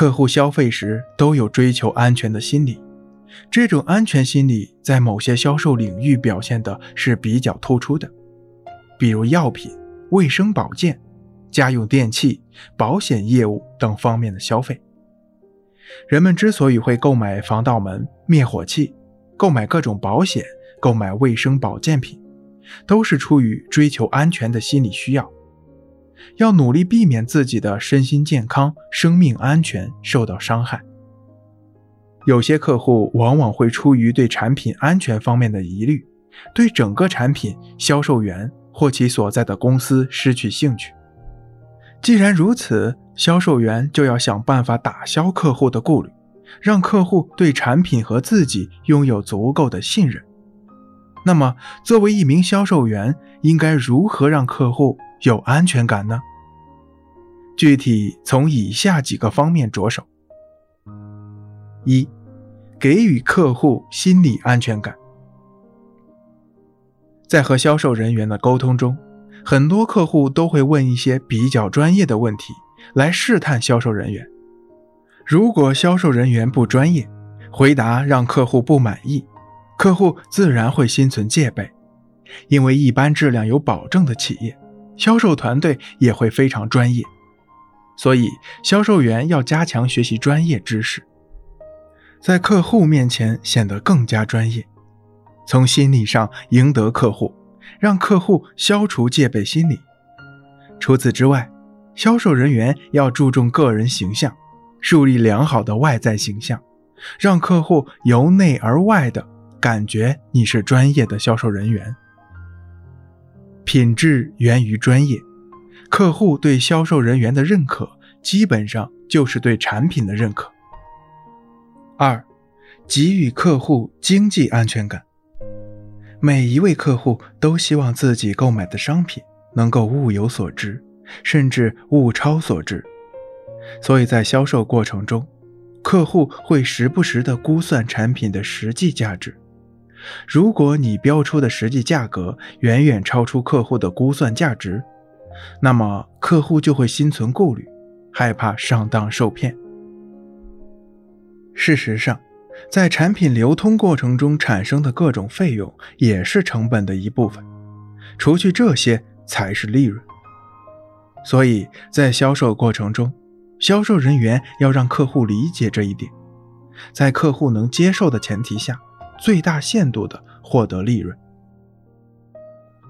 客户消费时都有追求安全的心理，这种安全心理在某些销售领域表现的是比较突出的，比如药品、卫生保健、家用电器、保险业务等方面的消费。人们之所以会购买防盗门、灭火器，购买各种保险，购买卫生保健品，都是出于追求安全的心理需要。要努力避免自己的身心健康、生命安全受到伤害。有些客户往往会出于对产品安全方面的疑虑，对整个产品、销售员或其所在的公司失去兴趣。既然如此，销售员就要想办法打消客户的顾虑，让客户对产品和自己拥有足够的信任。那么，作为一名销售员，应该如何让客户？有安全感呢？具体从以下几个方面着手：一、给予客户心理安全感。在和销售人员的沟通中，很多客户都会问一些比较专业的问题来试探销售人员。如果销售人员不专业，回答让客户不满意，客户自然会心存戒备，因为一般质量有保证的企业。销售团队也会非常专业，所以销售员要加强学习专业知识，在客户面前显得更加专业，从心理上赢得客户，让客户消除戒备心理。除此之外，销售人员要注重个人形象，树立良好的外在形象，让客户由内而外的感觉你是专业的销售人员。品质源于专业，客户对销售人员的认可，基本上就是对产品的认可。二，给予客户经济安全感。每一位客户都希望自己购买的商品能够物有所值，甚至物超所值，所以在销售过程中，客户会时不时地估算产品的实际价值。如果你标出的实际价格远远超出客户的估算价值，那么客户就会心存顾虑，害怕上当受骗。事实上，在产品流通过程中产生的各种费用也是成本的一部分，除去这些才是利润。所以在销售过程中，销售人员要让客户理解这一点，在客户能接受的前提下。最大限度的获得利润。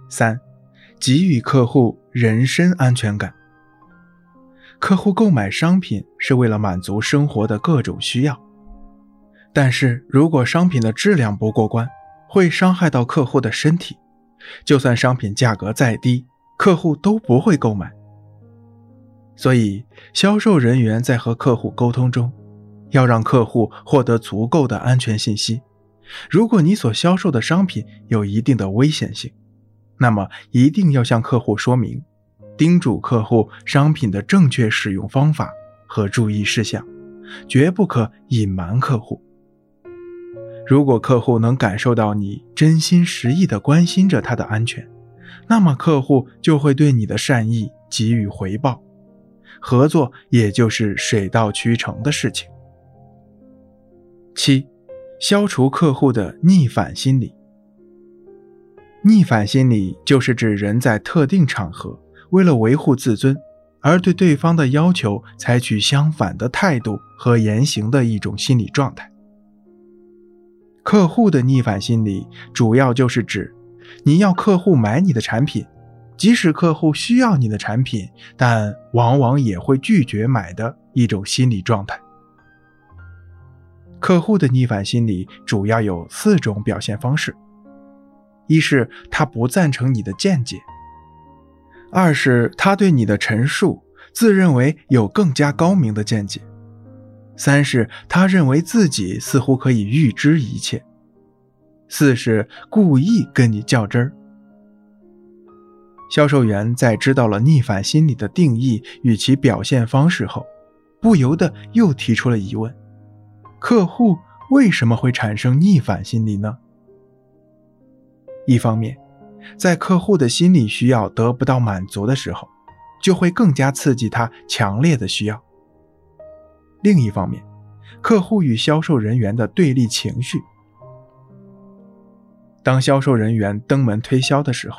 三，给予客户人身安全感。客户购买商品是为了满足生活的各种需要，但是如果商品的质量不过关，会伤害到客户的身体，就算商品价格再低，客户都不会购买。所以，销售人员在和客户沟通中，要让客户获得足够的安全信息。如果你所销售的商品有一定的危险性，那么一定要向客户说明，叮嘱客户商品的正确使用方法和注意事项，绝不可隐瞒客户。如果客户能感受到你真心实意地关心着他的安全，那么客户就会对你的善意给予回报，合作也就是水到渠成的事情。七。消除客户的逆反心理。逆反心理就是指人在特定场合为了维护自尊，而对对方的要求采取相反的态度和言行的一种心理状态。客户的逆反心理主要就是指你要客户买你的产品，即使客户需要你的产品，但往往也会拒绝买的一种心理状态。客户的逆反心理主要有四种表现方式：一是他不赞成你的见解；二是他对你的陈述自认为有更加高明的见解；三是他认为自己似乎可以预知一切；四是故意跟你较真儿。销售员在知道了逆反心理的定义与其表现方式后，不由得又提出了疑问。客户为什么会产生逆反心理呢？一方面，在客户的心理需要得不到满足的时候，就会更加刺激他强烈的需要；另一方面，客户与销售人员的对立情绪。当销售人员登门推销的时候，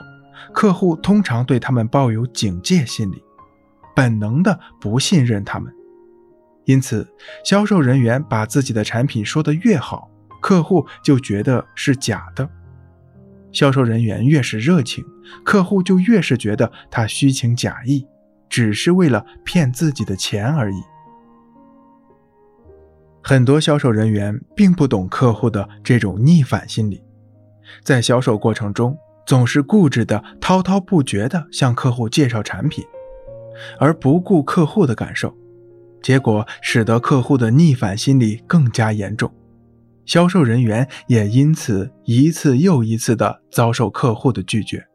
客户通常对他们抱有警戒心理，本能的不信任他们。因此，销售人员把自己的产品说得越好，客户就觉得是假的；销售人员越是热情，客户就越是觉得他虚情假意，只是为了骗自己的钱而已。很多销售人员并不懂客户的这种逆反心理，在销售过程中总是固执的滔滔不绝地向客户介绍产品，而不顾客户的感受。结果使得客户的逆反心理更加严重，销售人员也因此一次又一次地遭受客户的拒绝。